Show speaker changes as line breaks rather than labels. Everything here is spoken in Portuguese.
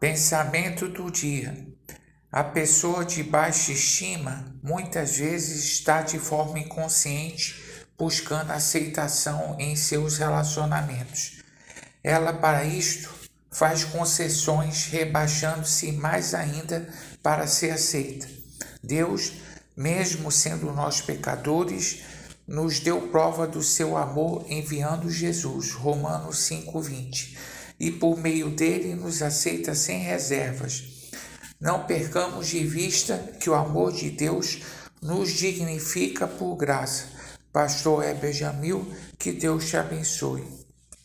Pensamento do dia. A pessoa de baixa estima muitas vezes está de forma inconsciente buscando aceitação em seus relacionamentos. Ela, para isto, faz concessões, rebaixando-se mais ainda para ser aceita. Deus, mesmo sendo nós pecadores, nos deu prova do seu amor enviando Jesus. Romanos 5:20 e por meio dele nos aceita sem reservas. Não percamos de vista que o amor de Deus nos dignifica por graça. Pastor Heber Jamil, que Deus te abençoe.